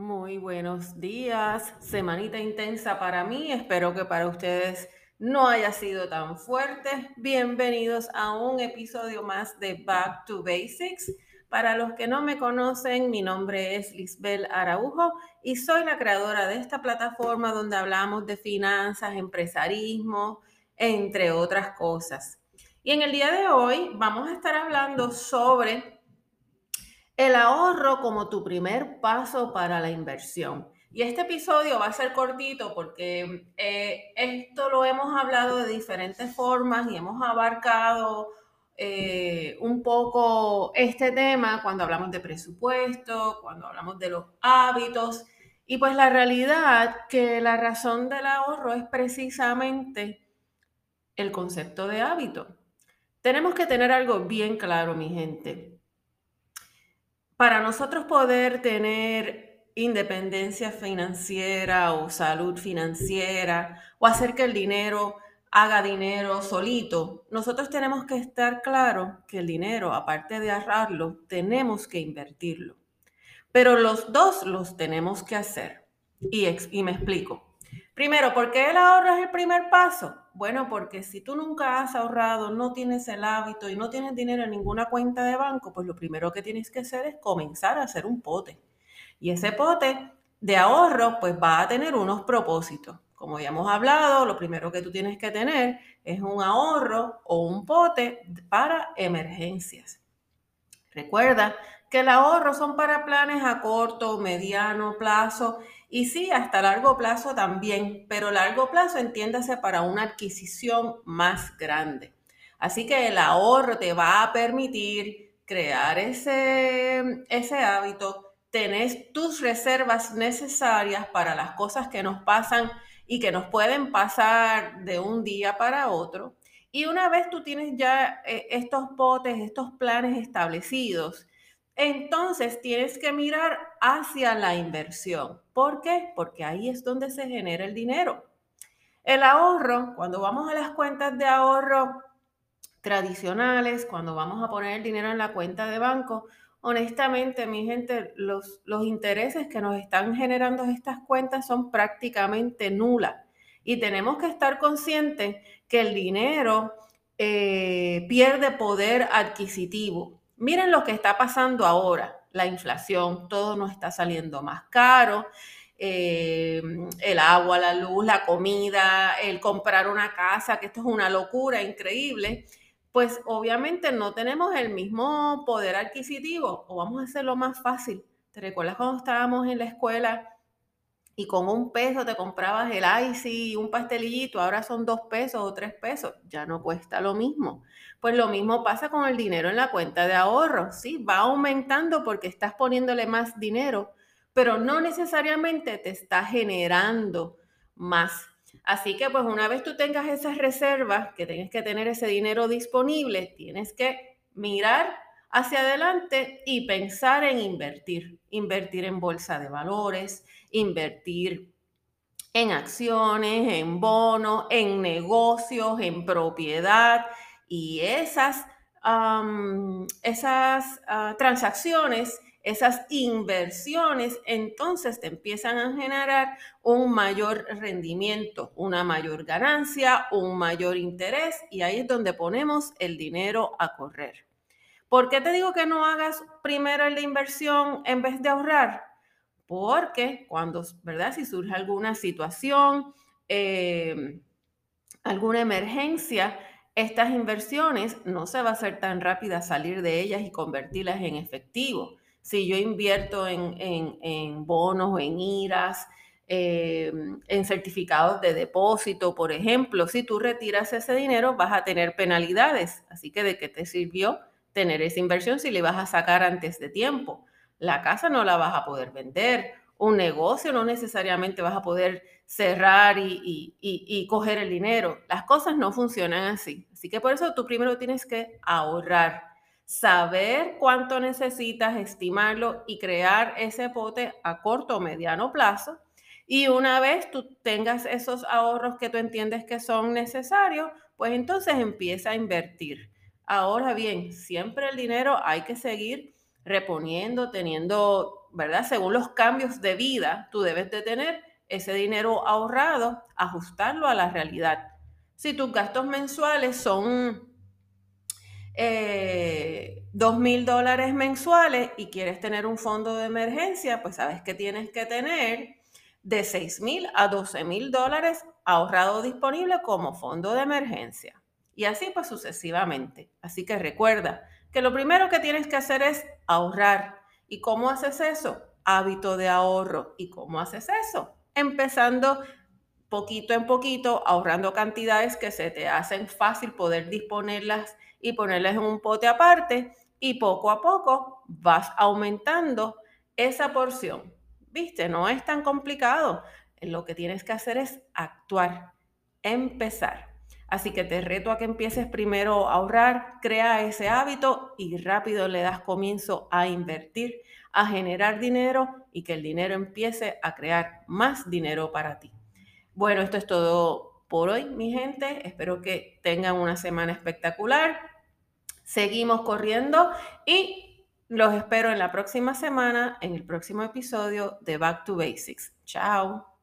Buenos días, semanita intensa para mí, espero que para ustedes no haya sido tan fuerte. Bienvenidos a un episodio más de Back to Basics. Para los que no me conocen, mi nombre es Lisbel Araujo y soy la creadora de esta plataforma donde hablamos de finanzas, empresarismo, entre otras cosas. Y en el día de hoy vamos a estar hablando sobre el ahorro como tu primer paso para la inversión. Y este episodio va a ser cortito porque eh, esto lo hemos hablado de diferentes formas y hemos abarcado eh, un poco este tema cuando hablamos de presupuesto, cuando hablamos de los hábitos. Y pues la realidad que la razón del ahorro es precisamente el concepto de hábito. Tenemos que tener algo bien claro, mi gente para nosotros poder tener independencia financiera o salud financiera o hacer que el dinero haga dinero solito, nosotros tenemos que estar claro que el dinero, aparte de ahorrarlo, tenemos que invertirlo. Pero los dos los tenemos que hacer. Y, y me explico. Primero, ¿por qué el ahorro es el primer paso? Bueno, porque si tú nunca has ahorrado, no tienes el hábito y no tienes dinero en ninguna cuenta de banco, pues lo primero que tienes que hacer es comenzar a hacer un pote. Y ese pote de ahorro, pues va a tener unos propósitos. Como ya hemos hablado, lo primero que tú tienes que tener es un ahorro o un pote para emergencias. Recuerda que el ahorro son para planes a corto, mediano plazo y sí, hasta largo plazo también, pero largo plazo entiéndase para una adquisición más grande. Así que el ahorro te va a permitir crear ese, ese hábito, tener tus reservas necesarias para las cosas que nos pasan y que nos pueden pasar de un día para otro. Y una vez tú tienes ya eh, estos potes, estos planes establecidos, entonces tienes que mirar hacia la inversión. ¿Por qué? Porque ahí es donde se genera el dinero. El ahorro, cuando vamos a las cuentas de ahorro tradicionales, cuando vamos a poner el dinero en la cuenta de banco, honestamente, mi gente, los, intereses que nos están generando estas cuentas son prácticamente nulas. Y tenemos que estar conscientes que el dinero eh, pierde poder adquisitivo. Miren lo que está pasando ahora, la inflación, todo nos está saliendo más caro. Eh, el agua, la luz, la comida, el comprar una casa, que esto es una locura increíble, pues obviamente no tenemos el mismo poder adquisitivo o vamos a hacerlo más fácil. ¿Te recuerdas cuando estábamos en la escuela y con un peso te comprabas el icy, un pastelillito, ahora son dos pesos o tres pesos, ya no cuesta lo mismo. Pues lo mismo pasa con el dinero en la cuenta de ahorro, sí, va aumentando porque estás poniéndole más dinero, pero no necesariamente te está generando más. Así que pues una vez tú tengas esas reservas, que tienes que tener ese dinero disponible, tienes que mirar hacia adelante y pensar en invertir, invertir en bolsa de valores, invertir en acciones, en bonos, en negocios, en propiedad y esas, esas ah, transacciones, esas inversiones, entonces te empiezan a generar un mayor rendimiento, una mayor ganancia, un mayor interés y ahí es donde ponemos el dinero a correr. ¿Por qué te digo que no hagas primero la inversión en vez de ahorrar? Porque cuando, ¿verdad? Si surge alguna situación, em, alguna emergencia, estas inversiones no se va a hacer tan rápida salir de ellas y convertirlas en efectivo. Si yo invierto en, bonos o en IRAS, em, en certificados de depósito, por ejemplo, si tú retiras ese dinero vas a tener penalidades. Así que de qué te sirvió tener esa inversión si le vas a sacar antes de tiempo. La casa no la vas a poder vender, un negocio no necesariamente vas a poder cerrar y, y, coger el dinero. Las cosas no funcionan así. Así que por eso tú primero tienes que ahorrar, saber cuánto necesitas, estimarlo y crear ese pote a corto o mediano plazo. Y una vez tú tengas esos ahorros que tú entiendes que son necesarios, pues entonces empieza a invertir. Ahora bien, siempre el dinero hay que seguir reponiendo, teniendo ¿verdad? Según los cambios de vida, tú debes de tener ese dinero ahorrado, ajustarlo a la realidad. Si tus gastos mensuales son eh, dos mil dólares mensuales y quieres tener un fondo de emergencia, pues sabes que tienes que tener de 6 mil a 12 mil dólares ahorrado disponible como fondo de emergencia. Y así pues sucesivamente. Así que recuerda que lo primero que tienes que hacer es ahorrar. ¿Y cómo haces eso? Hábito de ahorro. ¿Y cómo haces eso? Empezando poquito en poquito, ahorrando cantidades que se te hacen fácil poder disponerlas y ponerlas en un pote aparte y poco a poco vas aumentando esa porción. ¿Viste? No es tan complicado. Lo que tienes que hacer es actuar, empezar. Así que te reto a que empieces primero a ahorrar, crea ese hábito y rápido le das comienzo a invertir, a generar dinero y que el dinero empiece a crear más dinero para ti. Bueno, esto es todo por hoy, mi gente. Espero que tengan una semana espectacular. Seguimos corriendo y los espero en la próxima semana, en el próximo episodio de Back to Basics. Chao.